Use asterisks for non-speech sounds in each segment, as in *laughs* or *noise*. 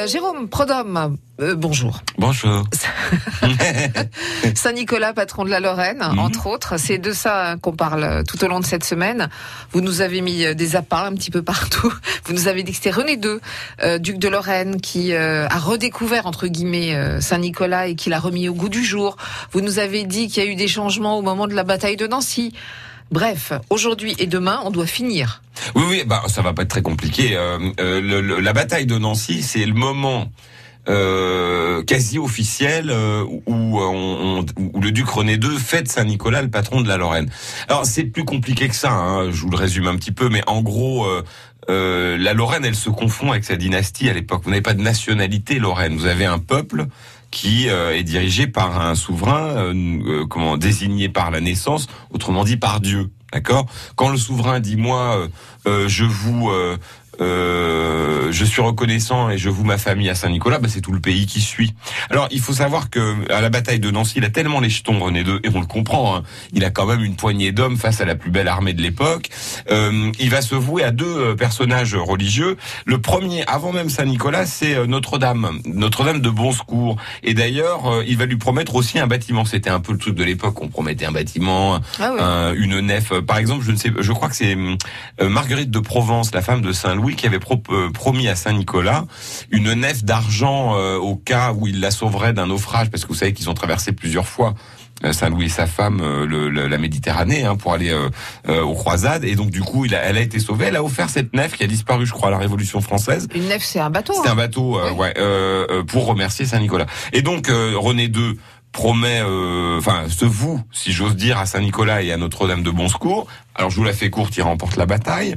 Euh, Jérôme Prodhomme, euh, bonjour. Bonjour. *laughs* Saint-Nicolas, patron de la Lorraine, Mhm. entre autres. C'est de ça qu'on parle euh, tout au long de cette semaine. Vous nous avez mis des appâts un petit peu partout. *laughs* Vous nous avez dit que c'était René II, euh, duc de Lorraine, qui a redécouvert, entre guillemets, Saint-Nicolas et qui l'a remis au goût du jour. Vous nous avez dit qu'il y a eu des changements au moment de la bataille de Nancy. Bref, aujourd'hui et demain, on doit finir. Oui, oui, bah ça va pas être très compliqué. Euh, euh, le- le- la bataille de Nancy, c'est le moment euh, quasi officiel euh, où, on- où le duc René II fête Saint-Nicolas, le patron de la Lorraine. Alors c'est plus compliqué que ça. hein, je vous le résume un petit peu, mais en gros. euh, euh, la Lorraine, elle se confond avec sa dynastie à l'époque. Vous n'avez pas de nationalité lorraine. Vous avez un peuple qui euh, est dirigé par un souverain, euh, euh, comment désigné par la naissance, autrement dit par Dieu. D'accord? Quand le souverain dit moi, euh, euh, je vous, euh, je suis reconnaissant et je vous ma famille à Saint-Nicolas, bah, c'est tout le pays qui suit. Alors il faut savoir que à la bataille de Nancy, il a tellement les jetons René II et on le comprend. hein, il a quand même une poignée d'hommes face à la plus belle armée de l'époque. Euh, il va se vouer à deux euh, personnages religieux. Le premier, avant même Saint-Nicolas, c'est euh, Notre-Dame, Notre-Dame de Bon Secours. Et d'ailleurs, euh, il va lui promettre aussi un bâtiment. C'était un peu le truc de l'époque. On promettait un bâtiment, Ah oui. un- une nef. Par exemple, je ne sais, je crois que c'est Marguerite de Provence, la femme de Saint Louis, qui avait pro- euh, promis à Saint Nicolas une nef d'argent euh, au cas où il la sauverait d'un naufrage, parce que vous savez qu'ils ont traversé plusieurs fois. euh, Saint Louis et sa femme euh, le- le- la Méditerranée hein, pour aller euh, euh, aux croisades et donc du coup il a, elle a été sauvée elle a offert cette nef qui a disparu je crois à la Révolution française Une nef, c'est un bateau. hein. un bateau, euh, Oui. ouais, pour remercier Saint Nicolas. Et donc René II promet, enfin se voue, si j'ose dire, à Saint Nicolas et à Notre-Dame de Bon Secours. Alors je vous la fais courte, il remporte la bataille.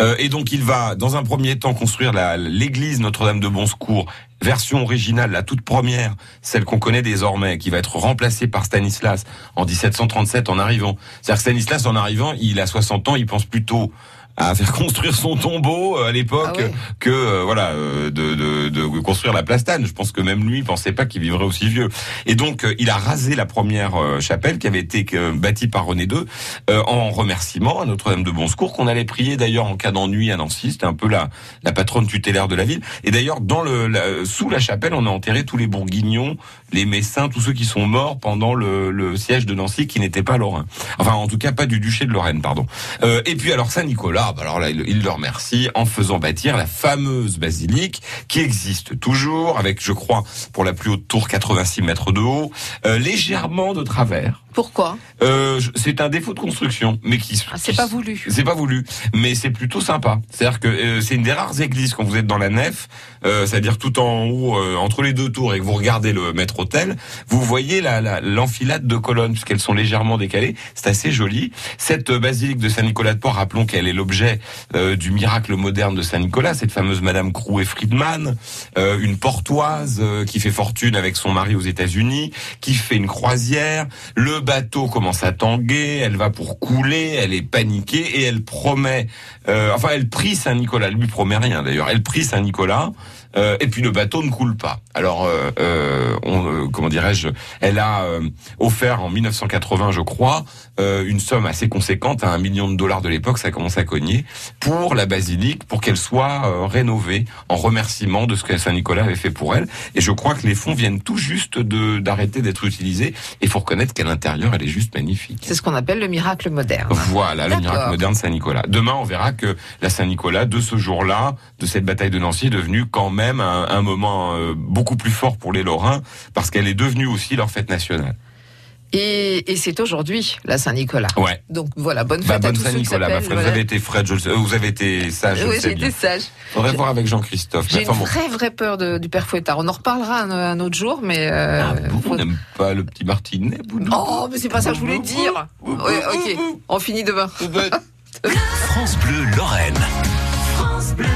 Euh, et donc il va, dans un premier temps, construire l'église Notre-Dame de Bon Secours, version originale, la toute première, celle qu'on connaît désormais, qui va être remplacée par Stanislas en 1737 en arrivant. C'est-à-dire que Stanislas en arrivant, il a 60 ans, il pense plutôt à faire construire son tombeau euh, à l'époque Ah ouais. que euh, voilà euh, de, de, de construire la plastane. Je pense que même lui pensait pas qu'il vivrait aussi vieux. Et donc il a rasé la première chapelle qui avait été bâtie par René II euh, en remerciement à Notre-Dame de Bon Secours qu'on allait prier d'ailleurs en cas d'ennui à Nancy. C'était un peu la, la patronne tutélaire de la ville. Et d'ailleurs dans le la- sous la chapelle on a enterré tous les Bourguignons, les Messins, tous ceux qui sont morts pendant le, le siège de Nancy qui n'étaient pas lorrains. Enfin en tout cas pas du duché de Lorraine pardon. Euh, et puis alors Saint Nicolas, bah alors là il, il le remercie en faisant bâtir la fameuse basilique qui existe toujours avec je crois pour la plus haute tour 86 mètres de haut, euh, légèrement de travers. Pourquoi? Euh, c'est un défaut de construction, mais qui Ah, C'est pas voulu. c'est pas voulu, mais c'est plutôt sympa. C'est-à-dire que euh, c'est une des rares églises quand vous êtes dans la nef, euh, c'est-à-dire tout en haut, euh, entre les deux tours, et que vous regardez le maître hôtel, vous voyez la la- l'enfilade de colonnes puisqu'elles sont légèrement décalées. C'est assez joli. Cette euh, basilique de Saint-Nicolas de Port, rappelons qu'elle est l'objet euh, du miracle moderne de Saint-Nicolas, cette fameuse Madame Crouet Friedman, euh, une portoise euh, qui fait fortune avec son mari aux États-Unis, qui fait une croisière. Le bateau commence à tanguer, elle va pour couler, elle est paniquée et elle promet, euh, enfin elle prie Saint Nicolas, elle lui promet rien d'ailleurs, elle prie Saint Nicolas. euh, et puis le bateau ne coule pas. Alors, euh, comment dirais-je Elle a offert en 1980, je crois, une somme assez conséquente, à un million de dollars de l'époque, ça commence à cogner, pour la basilique, pour qu'elle soit rénovée en remerciement de ce que Saint Nicolas avait fait pour elle. Et je crois que les fonds viennent tout juste d'arrêter d'être utilisés. Et faut reconnaître qu'à l'intérieur, elle est juste magnifique. C'est ce qu'on appelle le miracle moderne. Voilà, le miracle moderne Saint-Nicolas. Demain, on verra que la Saint-Nicolas, de ce jour-là, de cette bataille de Nancy, est devenue quand même un, un moment euh, beaucoup plus fort pour les Lorrains, parce qu'elle est devenue aussi leur fête nationale. Et, et c'est aujourd'hui, la Saint-Nicolas. Ouais. Donc voilà, bonne Bah, fête à bonne tous ceux qui Saint-Nicolas, ma. Vous avez été Fred, je le sais. Euh, Vous avez été sage, je Oui, le sais j'ai bien. été sage. Faudrait voir avec Jean-Christophe. J'ai Mais une enfin bon. vraie, vraie peur de- du père Fouettard. On en reparlera un, un autre jour, mais... euh, Ah, bon, faut- on n'aime pas le petit Martinet, Boudou Oh, mais c'est pas ça que je voulais dire. Ouais, ok, on finit demain. *laughs* France Bleu Lorraine. France Bleu.